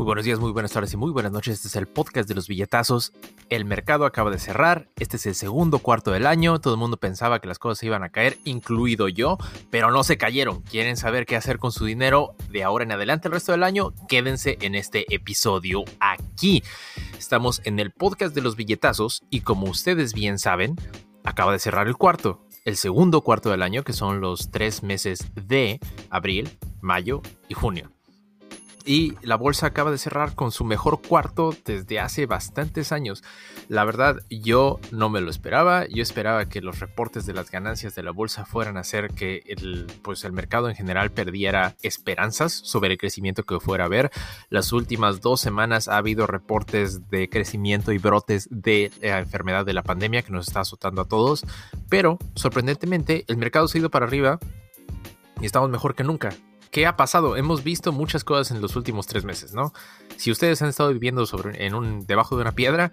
Muy buenos días, muy buenas tardes y muy buenas noches. Este es el podcast de los billetazos. El mercado acaba de cerrar. Este es el segundo cuarto del año. Todo el mundo pensaba que las cosas se iban a caer, incluido yo, pero no se cayeron. ¿Quieren saber qué hacer con su dinero de ahora en adelante el resto del año? Quédense en este episodio aquí. Estamos en el podcast de los billetazos y como ustedes bien saben, acaba de cerrar el cuarto. El segundo cuarto del año, que son los tres meses de abril, mayo y junio y la bolsa acaba de cerrar con su mejor cuarto desde hace bastantes años. La verdad, yo no me lo esperaba. Yo esperaba que los reportes de las ganancias de la bolsa fueran a hacer que el, pues el mercado en general perdiera esperanzas sobre el crecimiento que fuera a haber. Las últimas dos semanas ha habido reportes de crecimiento y brotes de la enfermedad de la pandemia que nos está azotando a todos. Pero, sorprendentemente, el mercado se ha ido para arriba y estamos mejor que nunca. ¿Qué ha pasado? Hemos visto muchas cosas en los últimos tres meses, ¿no? Si ustedes han estado viviendo sobre, en un, debajo de una piedra,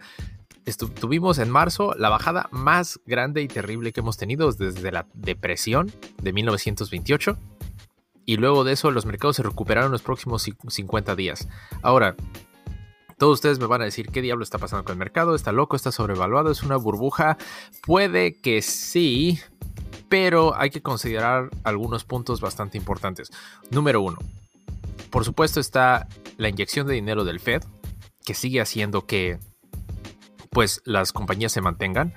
tuvimos en marzo la bajada más grande y terrible que hemos tenido desde la depresión de 1928. Y luego de eso los mercados se recuperaron los próximos 50 días. Ahora, todos ustedes me van a decir qué diablo está pasando con el mercado, está loco, está sobrevaluado, es una burbuja. Puede que sí, pero hay que considerar algunos puntos bastante importantes. Número uno, por supuesto está la inyección de dinero del Fed, que sigue haciendo que pues las compañías se mantengan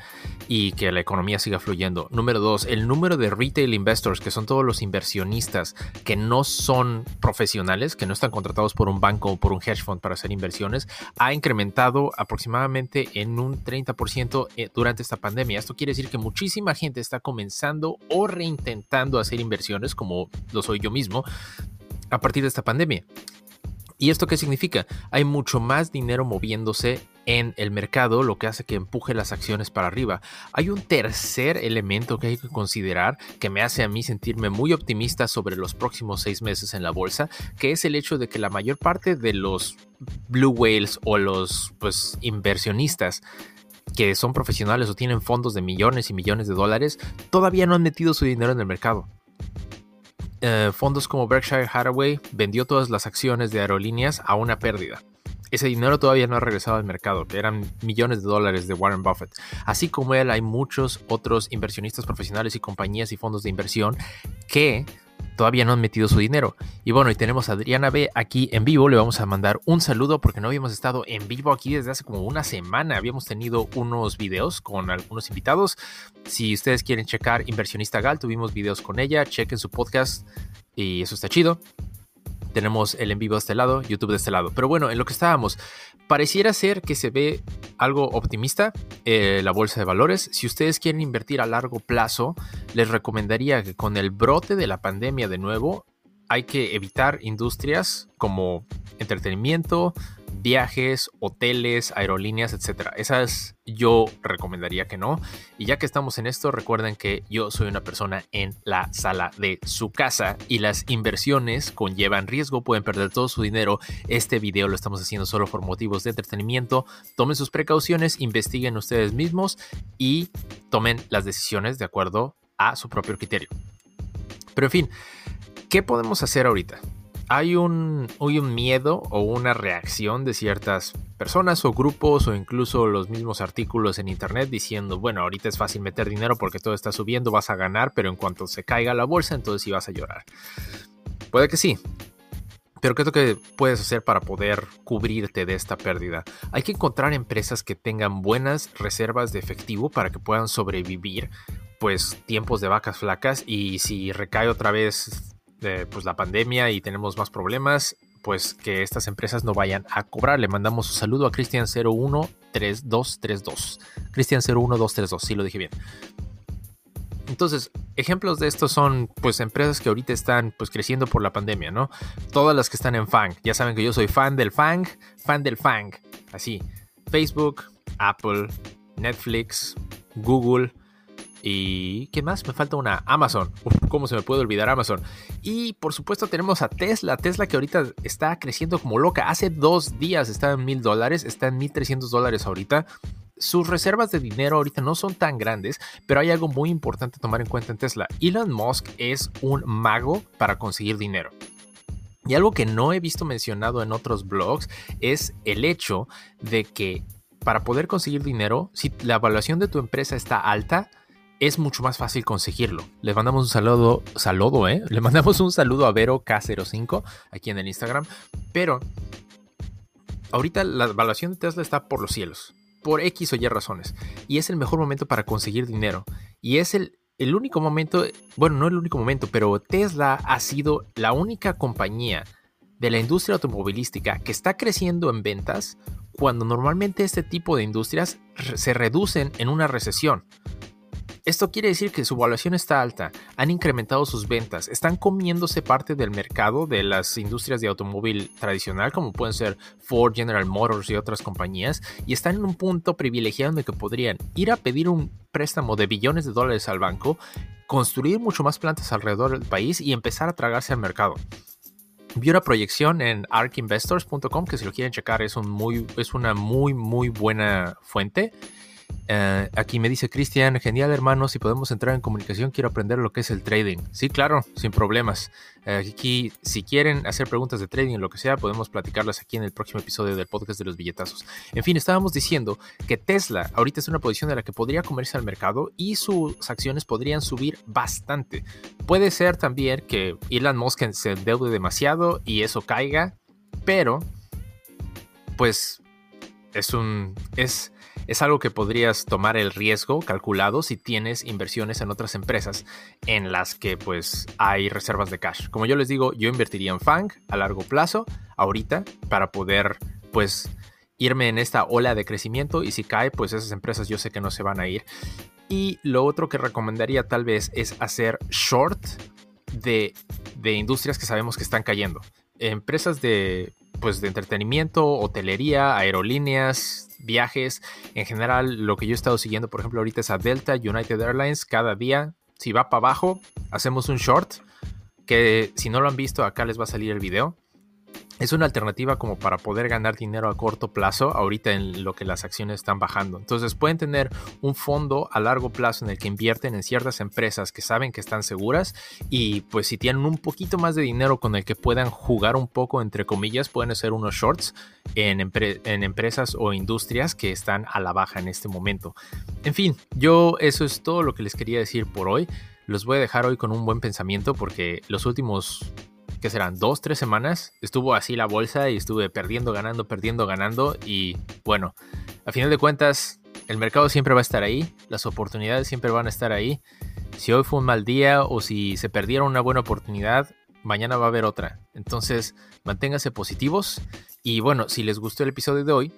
y que la economía siga fluyendo. Número dos, el número de retail investors, que son todos los inversionistas que no son profesionales, que no están contratados por un banco o por un hedge fund para hacer inversiones, ha incrementado aproximadamente en un 30% eh, durante esta pandemia. Esto quiere decir que muchísima gente está comenzando o reintentando hacer inversiones, como lo soy yo mismo, a partir de esta pandemia. ¿Y esto qué significa? Hay mucho más dinero moviéndose en el mercado, lo que hace que empuje las acciones para arriba. Hay un tercer elemento que hay que considerar que me hace a mí sentirme muy optimista sobre los próximos seis meses en la bolsa, que es el hecho de que la mayor parte de los blue whales o los pues, inversionistas que son profesionales o tienen fondos de millones y millones de dólares, todavía no han metido su dinero en el mercado. Eh, fondos como Berkshire Hathaway vendió todas las acciones de aerolíneas a una pérdida. Ese dinero todavía no ha regresado al mercado, que eran millones de dólares de Warren Buffett. Así como él, hay muchos otros inversionistas profesionales y compañías y fondos de inversión que todavía no han metido su dinero. Y bueno, y tenemos a Adriana B aquí en vivo. Le vamos a mandar un saludo porque no habíamos estado en vivo aquí desde hace como una semana. Habíamos tenido unos videos con algunos invitados. Si ustedes quieren checar Inversionista Gal, tuvimos videos con ella. Chequen su podcast y eso está chido. Tenemos el en vivo de este lado, YouTube de este lado. Pero bueno, en lo que estábamos, pareciera ser que se ve algo optimista eh, la bolsa de valores. Si ustedes quieren invertir a largo plazo, les recomendaría que con el brote de la pandemia de nuevo, hay que evitar industrias como entretenimiento, viajes, hoteles, aerolíneas, etcétera. Esas yo recomendaría que no. Y ya que estamos en esto, recuerden que yo soy una persona en la sala de su casa y las inversiones conllevan riesgo, pueden perder todo su dinero. Este video lo estamos haciendo solo por motivos de entretenimiento. Tomen sus precauciones, investiguen ustedes mismos y tomen las decisiones de acuerdo a su propio criterio. Pero en fin, ¿qué podemos hacer ahorita? Hay un, miedo o una reacción de ciertas personas o grupos o incluso los mismos artículos en internet diciendo, bueno, ahorita es fácil meter dinero porque todo está subiendo, vas a ganar, pero en cuanto se caiga la bolsa, entonces sí vas a llorar. Puede que sí. Pero ¿qué es lo que puedes hacer para poder cubrirte de esta pérdida? Hay que encontrar empresas que tengan buenas reservas de efectivo para que puedan sobrevivir pues tiempos de vacas flacas y si recae otra vez pues, la pandemia y tenemos más problemas, pues que estas empresas no vayan a cobrar. Le mandamos un saludo a Cristian 013232. Cristian 01232, sí lo dije bien. Entonces, ejemplos de esto son pues empresas que ahorita están pues creciendo por la pandemia, ¿no? Todas las que están en FANG. Ya saben que yo soy fan del FANG, fan del FANG. Así, Facebook, Apple, Netflix, Google, ¿Y qué más? Me falta una Amazon. ¿Cómo se me puede olvidar Amazon? Y por supuesto tenemos a Tesla. Tesla que ahorita está creciendo como loca. Hace dos días estaba en mil dólares, está en mil trescientos dólares ahorita. Sus reservas de dinero ahorita no son tan grandes, pero hay algo muy importante tomar en cuenta en Tesla. Elon Musk es un mago para conseguir dinero. Y algo que no he visto mencionado en otros blogs es el hecho de que para poder conseguir dinero, si la evaluación de tu empresa está alta, es mucho más fácil conseguirlo. Le mandamos un saludo, saludo, ¿eh? Le mandamos un saludo a Vero K05 aquí en el Instagram. Pero ahorita la evaluación de Tesla está por los cielos, por X o Y razones. Y es el mejor momento para conseguir dinero. Y es el, el único momento, bueno, no el único momento, pero Tesla ha sido la única compañía de la industria automovilística que está creciendo en ventas cuando normalmente este tipo de industrias se reducen en una recesión. Esto quiere decir que su valuación está alta, han incrementado sus ventas, están comiéndose parte del mercado de las industrias de automóvil tradicional, como pueden ser Ford, General Motors y otras compañías, y están en un punto privilegiado en el que podrían ir a pedir un préstamo de billones de dólares al banco, construir mucho más plantas alrededor del país y empezar a tragarse al mercado. Vi una proyección en arkinvestors.com que si lo quieren checar es, es una muy muy buena fuente eh, aquí me dice Cristian, genial hermano, si podemos entrar en comunicación, quiero aprender lo que es el trading. Sí, claro, sin problemas. Eh, aquí, si quieren hacer preguntas de trading o lo que sea, podemos platicarlas aquí en el próximo episodio del podcast de los billetazos. En fin, estábamos diciendo que Tesla ahorita es una posición de la que podría comerse al mercado y sus acciones podrían subir bastante. Puede ser también que Elon Musk se endeude demasiado y eso caiga, pero pues es un... es es algo que podrías tomar el riesgo calculado si tienes inversiones en otras empresas en las que pues hay reservas de cash. Como yo les digo, yo invertiría en FANG a largo plazo ahorita para poder pues irme en esta ola de crecimiento y si cae pues esas empresas yo sé que no se van a ir. Y lo otro que recomendaría tal vez es hacer short de, de industrias que sabemos que están cayendo. Empresas de pues de entretenimiento, hotelería, aerolíneas, viajes. En general, lo que yo he estado siguiendo, por ejemplo, ahorita es a Delta, United Airlines. Cada día, si va para abajo, hacemos un short. Que si no lo han visto, acá les va a salir el video es una alternativa como para poder ganar dinero a corto plazo ahorita en lo que las acciones están bajando. Entonces pueden tener un fondo a largo plazo en el que invierten en ciertas empresas que saben que están seguras y pues si tienen un poquito más de dinero con el que puedan jugar un poco entre comillas pueden hacer unos shorts en, en empresas o industrias que están a la baja en este momento. En fin, yo eso es todo lo que les quería decir por hoy. Los voy a dejar hoy con un buen pensamiento porque los últimos que serán dos, tres semanas, estuvo así la bolsa y estuve perdiendo, ganando, perdiendo, ganando. Y bueno, a final de cuentas, el mercado siempre va a estar ahí, las oportunidades siempre van a estar ahí. Si hoy fue un mal día o si se perdieron una buena oportunidad, mañana va a haber otra. Entonces, manténganse positivos. Y bueno, si les gustó el episodio de hoy,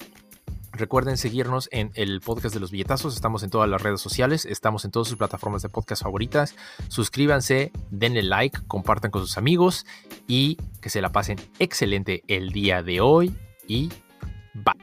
Recuerden seguirnos en el podcast de los billetazos. Estamos en todas las redes sociales, estamos en todas sus plataformas de podcast favoritas. Suscríbanse, denle like, compartan con sus amigos y que se la pasen excelente el día de hoy. Y bye.